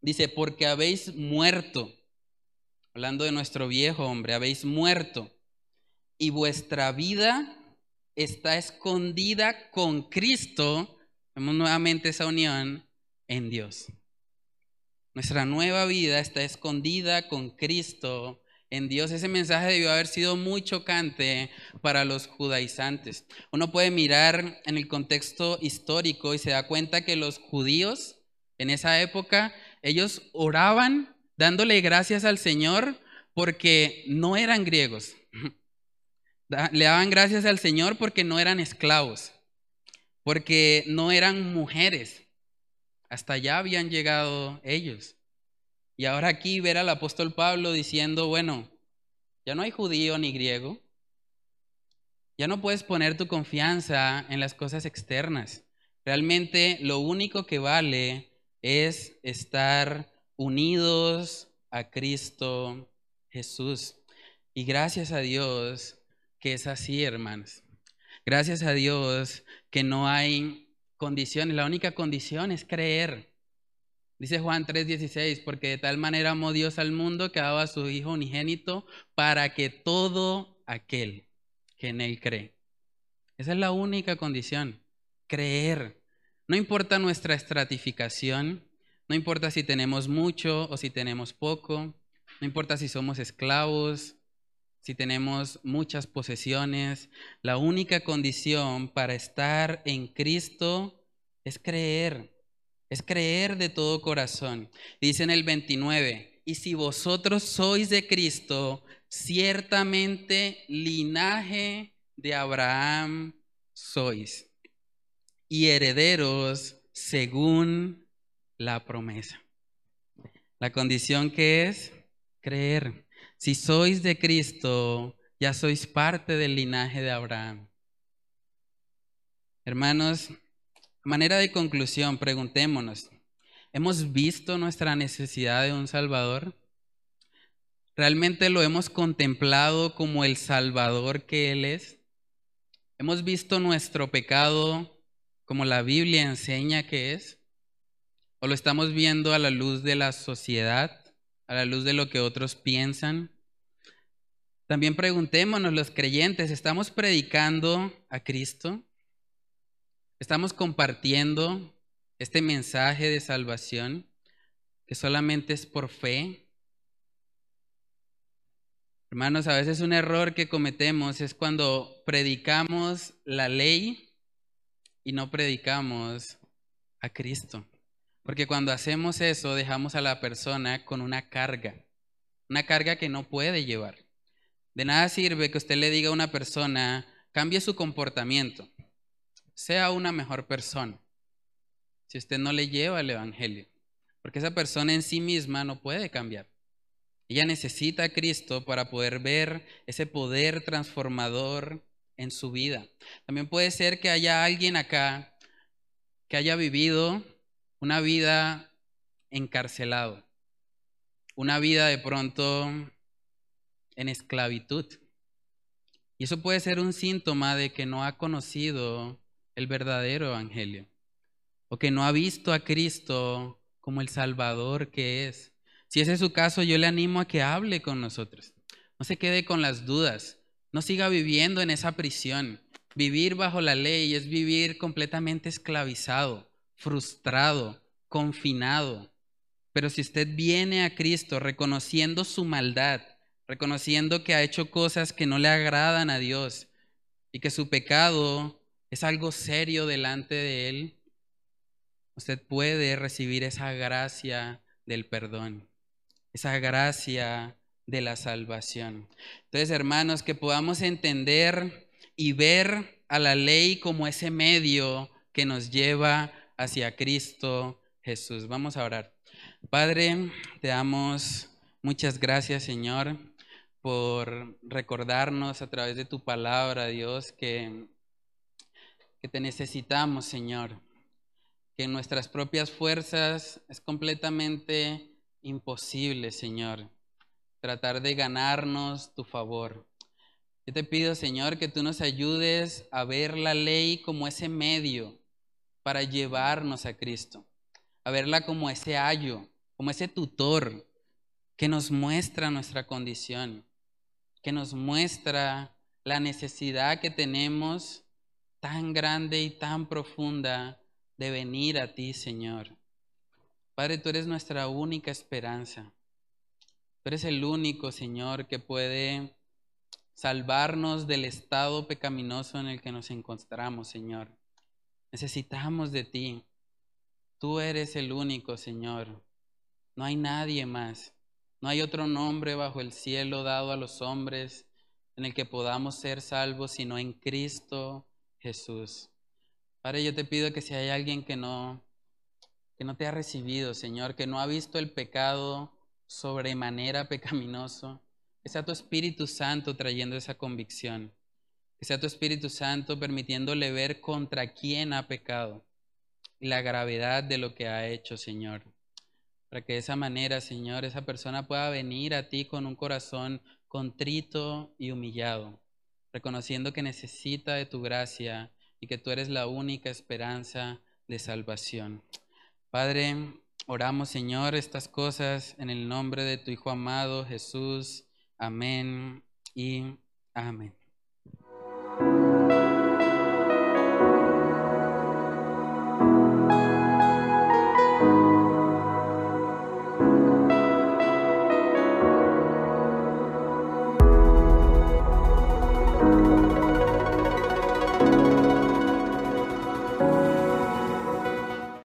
Dice, porque habéis muerto hablando de nuestro viejo hombre, habéis muerto y vuestra vida está escondida con Cristo, vemos nuevamente esa unión en Dios. Nuestra nueva vida está escondida con Cristo en Dios. Ese mensaje debió haber sido muy chocante para los judaizantes. Uno puede mirar en el contexto histórico y se da cuenta que los judíos en esa época, ellos oraban dándole gracias al Señor porque no eran griegos. [laughs] Le daban gracias al Señor porque no eran esclavos, porque no eran mujeres. Hasta allá habían llegado ellos. Y ahora aquí ver al apóstol Pablo diciendo, bueno, ya no hay judío ni griego. Ya no puedes poner tu confianza en las cosas externas. Realmente lo único que vale es estar unidos a Cristo Jesús. Y gracias a Dios que es así, hermanos. Gracias a Dios que no hay condiciones. La única condición es creer. Dice Juan 3:16, porque de tal manera amó Dios al mundo que daba a su Hijo unigénito para que todo aquel que en Él cree. Esa es la única condición, creer. No importa nuestra estratificación, no importa si tenemos mucho o si tenemos poco. No importa si somos esclavos, si tenemos muchas posesiones. La única condición para estar en Cristo es creer. Es creer de todo corazón. Dice en el 29, y si vosotros sois de Cristo, ciertamente linaje de Abraham sois y herederos según la promesa. La condición que es creer. Si sois de Cristo, ya sois parte del linaje de Abraham. Hermanos, manera de conclusión, preguntémonos, ¿hemos visto nuestra necesidad de un Salvador? ¿Realmente lo hemos contemplado como el Salvador que Él es? ¿Hemos visto nuestro pecado como la Biblia enseña que es? ¿O lo estamos viendo a la luz de la sociedad, a la luz de lo que otros piensan? También preguntémonos los creyentes, ¿estamos predicando a Cristo? ¿Estamos compartiendo este mensaje de salvación que solamente es por fe? Hermanos, a veces un error que cometemos es cuando predicamos la ley y no predicamos a Cristo. Porque cuando hacemos eso, dejamos a la persona con una carga, una carga que no puede llevar. De nada sirve que usted le diga a una persona, cambie su comportamiento, sea una mejor persona, si usted no le lleva el Evangelio. Porque esa persona en sí misma no puede cambiar. Ella necesita a Cristo para poder ver ese poder transformador en su vida. También puede ser que haya alguien acá que haya vivido una vida encarcelado, una vida de pronto en esclavitud. Y eso puede ser un síntoma de que no ha conocido el verdadero evangelio o que no ha visto a Cristo como el Salvador que es. Si ese es su caso, yo le animo a que hable con nosotros. No se quede con las dudas. No siga viviendo en esa prisión. Vivir bajo la ley es vivir completamente esclavizado, frustrado, confinado. Pero si usted viene a Cristo reconociendo su maldad, reconociendo que ha hecho cosas que no le agradan a Dios y que su pecado es algo serio delante de Él, usted puede recibir esa gracia del perdón, esa gracia de la salvación. Entonces, hermanos, que podamos entender y ver a la ley como ese medio que nos lleva hacia Cristo Jesús. Vamos a orar. Padre, te damos muchas gracias, Señor, por recordarnos a través de tu palabra, Dios, que, que te necesitamos, Señor, que en nuestras propias fuerzas es completamente imposible, Señor, tratar de ganarnos tu favor. Yo te pido, Señor, que tú nos ayudes a ver la ley como ese medio para llevarnos a Cristo, a verla como ese ayo, como ese tutor que nos muestra nuestra condición, que nos muestra la necesidad que tenemos tan grande y tan profunda de venir a ti, Señor. Padre, tú eres nuestra única esperanza. Tú eres el único, Señor, que puede salvarnos del estado pecaminoso en el que nos encontramos, Señor. Necesitamos de ti. Tú eres el único, Señor. No hay nadie más. No hay otro nombre bajo el cielo dado a los hombres en el que podamos ser salvos, sino en Cristo Jesús. Padre, yo te pido que si hay alguien que no que no te ha recibido, Señor, que no ha visto el pecado sobremanera pecaminoso, que sea tu Espíritu Santo trayendo esa convicción. Que sea tu Espíritu Santo permitiéndole ver contra quién ha pecado y la gravedad de lo que ha hecho, Señor. Para que de esa manera, Señor, esa persona pueda venir a ti con un corazón contrito y humillado, reconociendo que necesita de tu gracia y que tú eres la única esperanza de salvación. Padre, oramos, Señor, estas cosas en el nombre de tu Hijo amado, Jesús. Amén y amén.